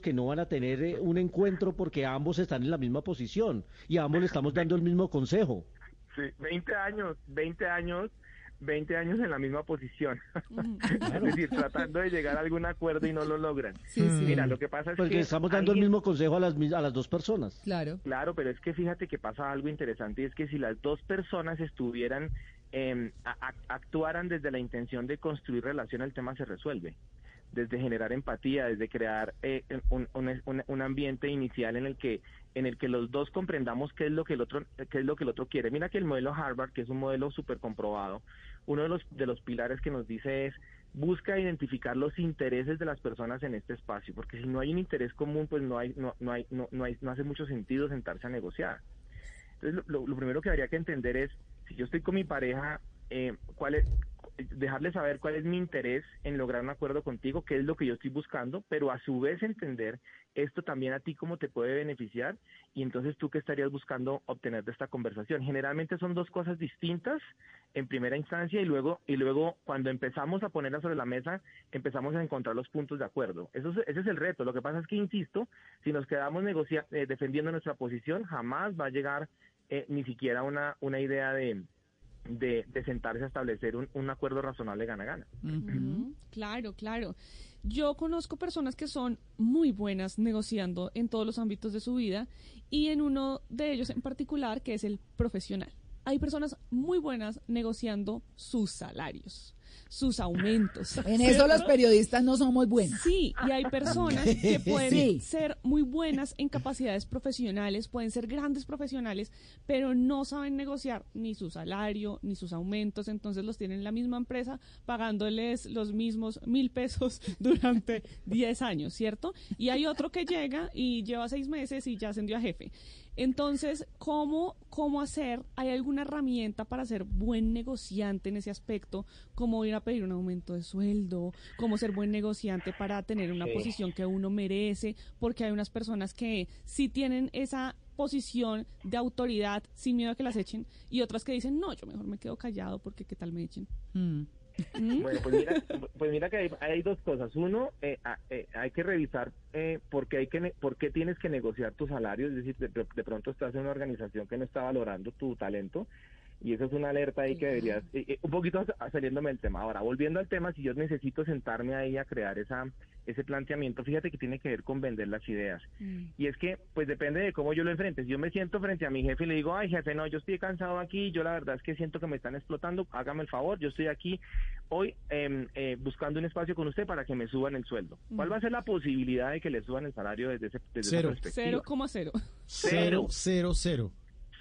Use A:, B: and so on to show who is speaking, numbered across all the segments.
A: Que no van a tener eh, un encuentro porque ambos están en la misma posición y a ambos le estamos dando el mismo consejo.
B: Sí, 20 años, 20 años, 20 años en la misma posición. es decir, tratando de llegar a algún acuerdo y no lo logran.
C: Sí, sí.
B: Mira, lo que pasa es
A: Porque
B: que
A: estamos dando el mismo consejo a las, a las dos personas.
C: Claro.
B: Claro, pero es que fíjate que pasa algo interesante y es que si las dos personas estuvieran, eh, a- a- actuaran desde la intención de construir relación, el tema se resuelve. Desde generar empatía, desde crear eh, un, un- ambiente inicial en el que en el que los dos comprendamos qué es lo que el otro qué es lo que el otro quiere. Mira que el modelo Harvard, que es un modelo súper comprobado, uno de los de los pilares que nos dice es busca identificar los intereses de las personas en este espacio, porque si no hay un interés común, pues no hay no no hay no, no hay no hace mucho sentido sentarse a negociar. Entonces, lo, lo- lo primero que habría que entender es, si yo estoy con mi pareja, eh, cuál es, dejarle saber cuál es mi interés en lograr un acuerdo contigo, qué es lo que yo estoy buscando, pero a su vez entender esto también a ti cómo te puede beneficiar y entonces tú qué estarías buscando obtener de esta conversación. Generalmente son dos cosas distintas en primera instancia y luego y luego cuando empezamos a ponerlas sobre la mesa empezamos a encontrar los puntos de acuerdo. Eso es, ese es el reto. Lo que pasa es que insisto, si nos quedamos eh, defendiendo nuestra posición, jamás va a llegar eh, ni siquiera una una idea de de, de sentarse a establecer un, un acuerdo razonable gana-gana.
C: Claro, claro. Yo conozco personas que son muy buenas negociando en todos los ámbitos de su vida y en uno de ellos en particular que es el profesional. Hay personas muy buenas negociando sus salarios, sus aumentos.
D: En eso los periodistas no somos buenos.
C: Sí, y hay personas que pueden
D: Sí.
C: ser muy buenas en capacidades profesionales, pueden ser grandes profesionales, pero no saben negociar ni su salario ni sus aumentos, entonces los tienen en la misma empresa pagándoles los mismos mil pesos durante 10 años, ¿cierto? Y hay otro que llega y lleva seis meses y ya ascendió a jefe. Entonces, ¿cómo, ¿cómo hacer? ¿Hay alguna herramienta para ser buen negociante en ese aspecto? ¿Cómo ir a pedir un aumento de sueldo? ¿Cómo ser buen negociante para tener una
B: Sí.
C: posición que uno merece? Porque hay unas personas que sí tienen esa posición de autoridad sin miedo a que las echen y otras que dicen, no, yo mejor me quedo callado porque qué tal me echen.
D: Mm.
C: ¿Mm?
B: Bueno, pues mira, pues mira que hay, hay dos cosas. Uno, eh, a- eh, hay que revisar eh, por, qué hay que ne- por qué tienes que negociar tu salario. Es decir, de, de pronto estás en una organización que no está valorando tu talento. Y eso es una alerta ahí que deberías, eh, eh, un poquito sa- saliéndome del tema. Ahora, volviendo al tema, si yo necesito sentarme ahí a crear esa ese planteamiento, fíjate que tiene que ver con vender las ideas.
C: Mm.
B: Y es que, pues depende de cómo yo lo enfrente. Si yo me siento frente a mi jefe y le digo, ay jefe, no, yo estoy cansado aquí, yo la verdad es que siento que me están explotando, hágame el favor, yo estoy aquí hoy em, eh, buscando un espacio con usted para que me suban el sueldo. ¿Cuál va a ser la posibilidad de que le suban el salario desde, ese, desde
E: Cero.
B: esa perspectiva?
C: 0,0.
E: Cero, cero, cero.
B: Cero,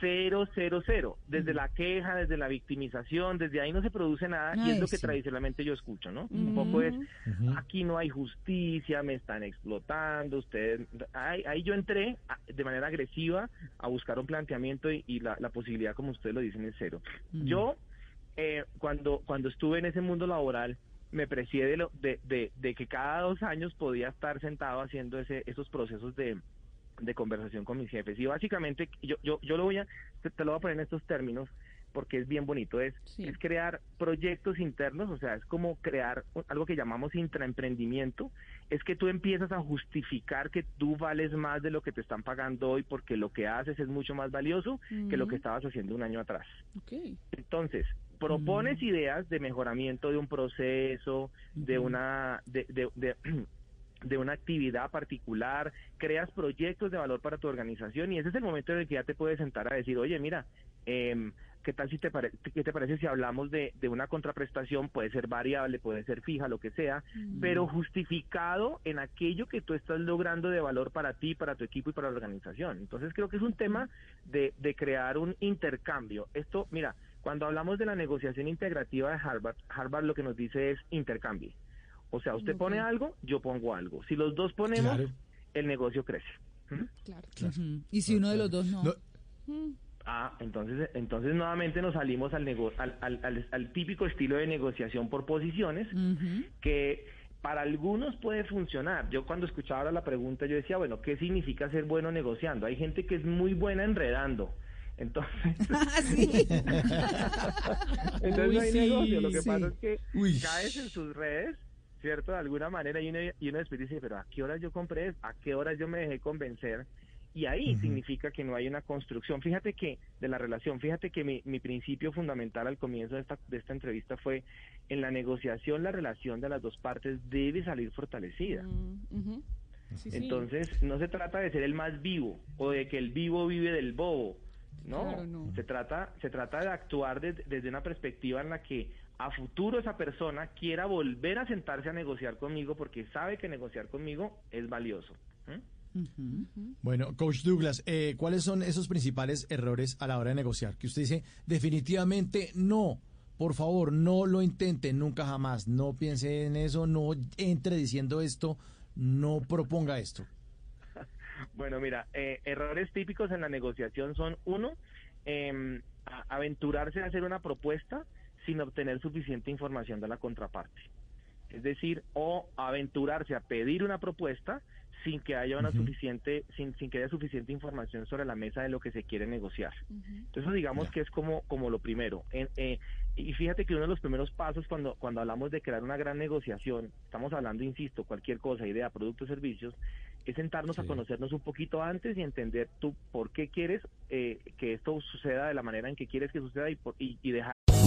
B: cero, cero. Desde la queja, desde la victimización, desde ahí no se produce nada y es lo que
D: sí.
B: tradicionalmente yo escucho, ¿no? Un poco es, aquí no hay justicia, me están explotando, ustedes... Ahí, ahí yo entré a- de manera agresiva a buscar un planteamiento y, y la, la posibilidad, como ustedes lo dicen, es cero. Yo, eh, cuando, cuando estuve en ese mundo laboral, me precié de, lo, de, de, de que cada dos años podía estar sentado haciendo ese, esos procesos de, de conversación con mis jefes. Y básicamente, yo, yo, yo lo voy a, te, lo voy a poner en estos términos porque es bien bonito, es,
C: Sí.
B: es crear proyectos internos, o sea, es como crear algo que llamamos intraemprendimiento, es que tú empiezas a justificar que tú vales más de lo que te están pagando hoy porque lo que haces es mucho más valioso que lo que estabas haciendo un año atrás. Entonces, propones ideas de mejoramiento de un proceso, de una de, de, de- de una actividad particular, creas proyectos de valor para tu organización y ese es el momento en el que ya te puedes sentar a decir, oye, mira, em, ¿qué tal si te, pare- qué te parece si hablamos de, de una contraprestación? Puede ser variable, puede ser fija, lo que sea, pero justificado en aquello que tú estás logrando de valor para ti, para tu equipo y para la organización. Entonces creo que es un tema de, de crear un intercambio. Esto, mira, cuando hablamos de la negociación integrativa de Harvard, Harvard lo que nos dice es intercambie. O sea, usted pone algo, yo pongo algo. Si los dos ponemos,
E: Claro.
B: el negocio crece. ¿Mm?
C: Claro.
D: Ujú. Y si uno de los dos no.
E: No,
C: Mm,
B: Ah, entonces, entonces nuevamente nos salimos al, nego- al, al- al- al típico estilo de negociación por posiciones que para algunos puede funcionar. Yo cuando escuchaba ahora la pregunta yo decía, bueno, ¿qué significa ser bueno negociando? Hay gente que es muy buena enredando. Entonces,
D: Ah, sí.
B: entonces
C: Uy,
B: no hay
C: sí,
B: negocio. Lo que
D: sí.
B: pasa es que
E: Uy.
B: caes en sus redes, ¿cierto? De alguna manera y uno, y uno después dice, pero ¿a qué horas yo compré? ¿A qué horas yo me dejé convencer? Y ahí significa que no hay una construcción. Fíjate que, de la relación, fíjate que mi, mi principio fundamental al comienzo de esta, de esta entrevista fue, en la negociación la relación de las dos partes debe salir fortalecida.
C: mm, ujú. Sí, sí.
B: Entonces, no se trata de ser el más vivo o de que el vivo vive del bobo. No,
C: Claro, no.
B: Se, trata, se trata de actuar des- desde una perspectiva en la que a futuro esa persona quiera volver a sentarse a negociar conmigo porque sabe que negociar conmigo es valioso. ¿Mm?
D: Ujú.
E: Bueno, Coach Douglas, eh, ¿cuáles son esos principales errores a la hora de negociar? Que usted dice, definitivamente no. Por favor, no lo intente nunca jamás. No piense en eso, no entre diciendo esto, no proponga esto.
B: Bueno, mira, eh, errores típicos en la negociación son, uno, a- aventurarse a hacer una propuesta sin obtener suficiente información de la contraparte. Es decir, o aventurarse a pedir una propuesta sin que haya una suficiente, sin, sin que haya suficiente información sobre la mesa de lo que se quiere negociar. Entonces digamos
E: Ya.
B: que es como, como lo primero. En- eh, y fíjate que uno de los primeros pasos cuando, cuando hablamos de crear una gran negociación, estamos hablando, insisto, cualquier cosa, idea, producto, servicios, es sentarnos a conocernos un poquito antes y entender tú por qué quieres eh, que esto suceda de la manera en que quieres que suceda y, por- y, y dejar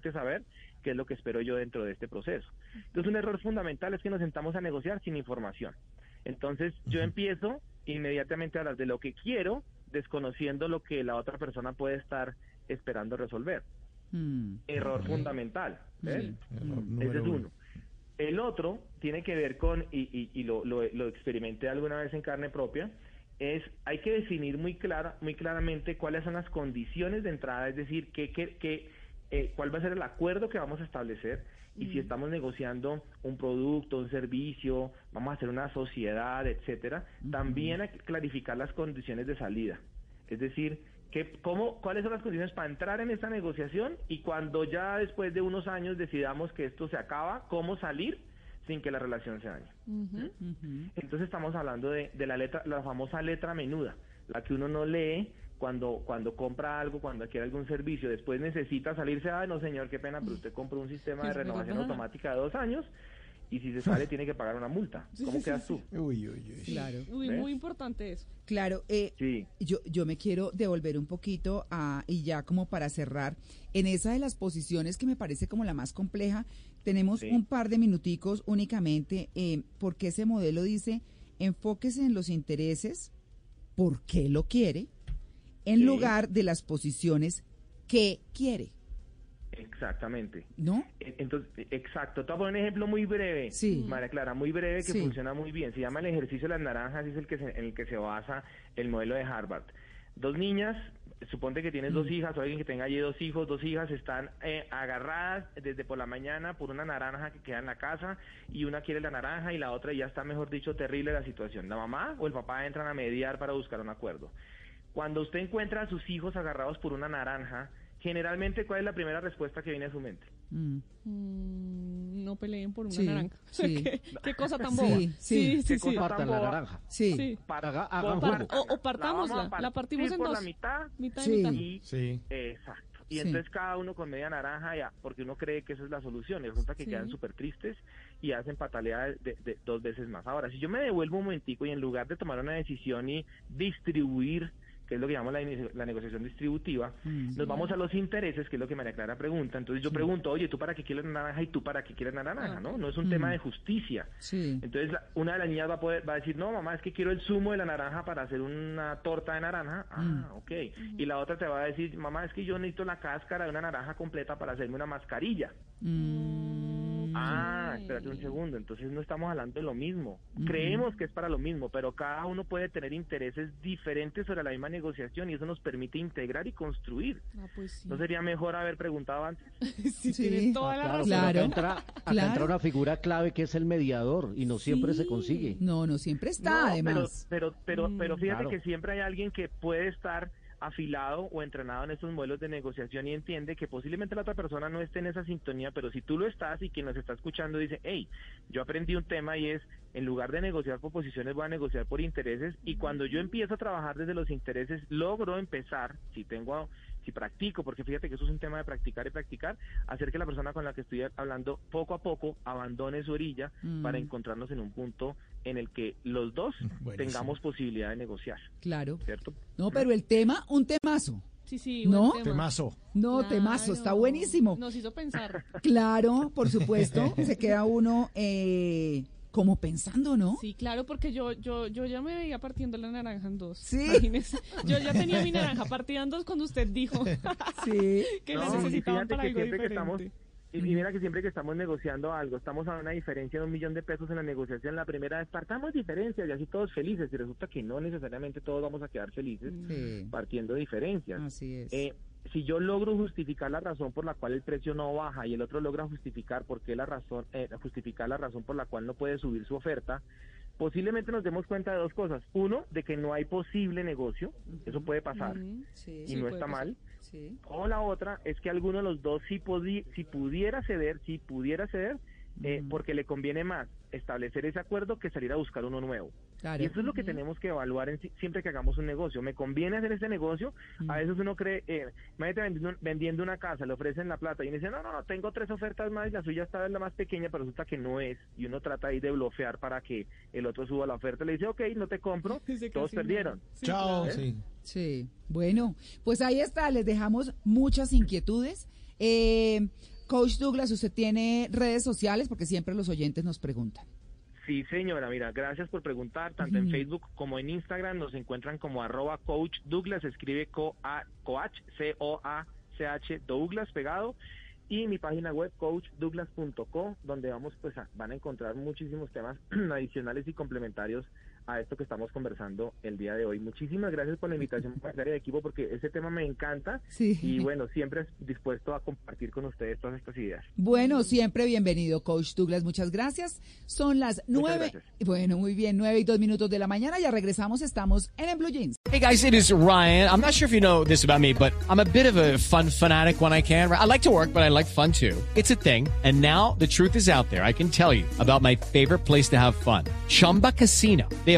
B: Que saber qué es lo que espero yo dentro de este proceso. Entonces, un error fundamental es que nos sentamos a negociar sin información. Entonces, yo empiezo inmediatamente a hablar de lo que quiero, desconociendo lo que la otra persona puede estar esperando resolver.
D: Mm.
B: Error fundamental. ¿ves?
E: Error
B: Ese es
E: uno.
B: uno. El otro tiene que ver con, y, y- y lo, lo- lo experimenté alguna vez en carne propia, es hay que definir muy clara, muy claramente cuáles son las condiciones de entrada, es decir, qué, qué- qué, eh, cuál va a ser el acuerdo que vamos a establecer y si estamos negociando un producto, un servicio, vamos a hacer una sociedad, etcétera, también hay que clarificar las condiciones de salida. Es decir, que, cómo, cuáles son las condiciones para entrar en esta negociación y cuando ya después de unos años decidamos que esto se acaba, cómo salir sin que la relación se dañe. Entonces estamos hablando de, de la letra, la famosa letra menuda, la que uno no lee cuando cuando compra algo, cuando adquiere algún servicio, después necesita salirse, ah, no señor, qué pena, pero usted compró un sistema de renovación automática de dos años y si se sale tiene que pagar una multa.
C: Sí,
B: ¿Cómo
C: sí,
B: quedas
C: sí,
B: tú?
E: Uy, uy, uy.
D: Claro.
C: Uy,
B: ¿Ves?
C: muy importante eso.
D: Claro, eh,
B: Sí.
D: yo, yo me quiero devolver un poquito a, y ya como para cerrar, en esa de las posiciones que me parece como la más compleja, tenemos
B: Sí.
D: un par de minuticos únicamente, eh, porque ese modelo dice, enfóquese en los intereses, por qué lo quiere, en
B: Sí.
D: lugar de las posiciones que quiere,
B: Exactamente.
D: ¿no?
B: Entonces, e- exacto. Te voy a poner un ejemplo muy breve,
D: Sí.
B: María Clara, muy breve que
D: Sí.
B: funciona muy bien. Se llama el ejercicio de las naranjas, y es el que se- en el que se basa el modelo de Harvard. Dos niñas, suponte que tienes
D: Mm.
B: dos hijas o alguien que tenga allí dos hijos, dos hijas están eh, agarradas desde por la mañana por una naranja que queda en la casa y una quiere la naranja y la otra ya está, mejor dicho, terrible la situación. La mamá o el papá entran a mediar para buscar un acuerdo. Cuando usted encuentra a sus hijos agarrados por una naranja, generalmente, ¿cuál es la primera respuesta que viene a su mente?
D: Mm.
C: Mm, no peleen por una
D: Sí,
C: naranja.
D: sí.
C: ¿Qué, qué cosa tan boba.
D: sí.
C: sí, sí.
B: ¿Qué
C: sí.
A: Partan la naranja.
D: Sí.
C: Sí.
B: Para-
A: Haga- hagan
B: para-
A: jugo.
C: O- o partámosla, la partimos en
B: por
C: dos.
B: la mitad
C: Mitad
D: Sí.
C: y mitad.
B: y
E: Sí.
B: exacto. Y
D: Sí.
B: entonces cada uno con media naranja ya, porque uno cree que esa es la solución y resulta que
C: Sí.
B: quedan súper tristes y hacen patalea de, de- de dos veces más. Ahora, si yo me devuelvo un momentico y en lugar de tomar una decisión y distribuir que es lo que llamamos la, negociación distributiva,
D: Mm.
B: nos vamos a los intereses, que es lo que María Clara pregunta. Entonces yo pregunto, oye, ¿tú para qué quieres naranja y tú para qué quieres la naranja? ¿no? No es un
D: Mm.
B: tema de justicia.
D: Sí.
B: Entonces la- una de las niñas va a poder va a decir, no, mamá, es que quiero el zumo de la naranja para hacer una torta de naranja. Ah, ok. Y la otra te va a decir, mamá, es que yo necesito la cáscara de una naranja completa para hacerme una mascarilla.
D: Mm,
B: Ah, espérate un segundo, entonces no estamos hablando de lo mismo. Creemos que es para lo mismo, pero cada uno puede tener intereses diferentes sobre la misma negociación y eso nos permite integrar y construir.
C: Ah, pues sí.
B: ¿No sería mejor haber preguntado antes?
C: sí,
D: Sí.
C: tiene toda
A: Ah,
C: la
A: claro,
C: razón.
A: pero acá entra, acá
D: claro.
A: entra una figura clave que es el mediador y no siempre se consigue.
D: No, no siempre está,
B: No,
D: además.
B: Pero, pero, pero, pero
C: Mm.
B: fíjate
A: Claro.
B: que siempre hay alguien que puede estar afilado o entrenado en estos modelos de negociación y entiende que posiblemente la otra persona no esté en esa sintonía, pero si tú lo estás y quien nos está escuchando dice, hey, yo aprendí un tema y es, en lugar de negociar por posiciones, voy a negociar por intereses y cuando yo empiezo a trabajar desde los intereses, logro empezar, si tengo si practico, porque fíjate que eso es un tema de practicar y practicar, hacer que la persona con la que estoy hablando poco a poco abandone su orilla
D: Mm.
B: para encontrarnos en un punto en el que los dos
E: Buenísimo.
B: tengamos posibilidad de negociar,
D: Claro.
B: ¿cierto?
D: No, pero el tema, un temazo.
C: Sí, sí,
D: ¿No?
C: tema.
E: Temazo.
D: No,
C: Claro.
D: temazo, está buenísimo.
C: Nos hizo pensar.
D: Claro, por supuesto. se queda uno eh, como pensando, ¿no?
C: Sí, claro, porque yo, yo, yo ya me veía partiendo la naranja en dos.
D: Sí.
C: Imagínese. Yo ya tenía mi naranja partida en dos cuando usted dijo
D: Sí.
C: que
B: No,
C: la
B: fíjate
C: para
B: que
C: algo
B: siempre que
C: diferente.
B: estamos y, y mira que siempre que estamos negociando algo, estamos a una diferencia de un millón de pesos en la negociación. La primera vez partamos diferencias y así todos felices. Y resulta que no necesariamente todos vamos a quedar felices
D: Sí,
B: partiendo de diferencias.
D: así es.
B: Eh, si yo logro justificar la razón por la cual el precio no baja y el otro logra justificar por qué la razón, eh, justificar la razón por la cual no puede subir su oferta, posiblemente nos demos cuenta de dos cosas. Uno, de que no hay posible negocio, eso puede pasar.
D: Sí,
B: y no está
C: pasar.
B: mal.
D: Sí.
B: O la otra es que alguno de los dos si, si pudiera ceder, si pudiera ceder, eh, porque le conviene más establecer ese acuerdo que salir a buscar uno nuevo.
D: Claro.
B: Y eso es lo que tenemos que evaluar en siempre que hagamos un negocio. ¿Me conviene hacer ese negocio?
D: Mm.
B: A veces uno cree, eh, imagínate vendiendo, vendiendo una casa, le ofrecen la plata y uno dice, no, no, no, tengo tres ofertas más y la suya está la más pequeña, pero resulta que no es. Y uno trata ahí de blofear para que el otro suba la oferta. Le dice, ok, no te compro, todos perdieron.
C: Sí,
E: Chao. Sí.
D: Sí, bueno, pues ahí está, les dejamos muchas inquietudes. Eh, Coach Douglas, ¿usted tiene redes sociales? Porque siempre los oyentes nos preguntan.
B: Sí, señora, mira, gracias por preguntar. Tanto en Facebook como en Instagram nos encuentran como arroba coach Douglas, escribe co -A coach, C-O-A-C-H, Douglas pegado. Y mi página web coachdouglas.co, donde vamos, pues a- van a encontrar muchísimos temas adicionales y complementarios a esto que estamos conversando el día de hoy. Muchísimas gracias por la invitación para de equipo, porque ese tema me encanta.
D: Sí.
B: Y bueno, siempre dispuesto a compartir con ustedes todas estas ideas.
D: Bueno, siempre bienvenido, Coach Douglas. Muchas gracias. Son las nueve. Bueno, muy bien, nueve y dos minutos de la mañana. Ya regresamos. Estamos en el Blue Jeans.
F: Hey guys, it is Ryan. I'm not sure if you know this about me, but I'm a bit of a fun fanatic when I can. I like to work, but I like fun too. It's a thing. And now the truth is out there. I can tell you about my favorite place to have fun. Chumba Casino. They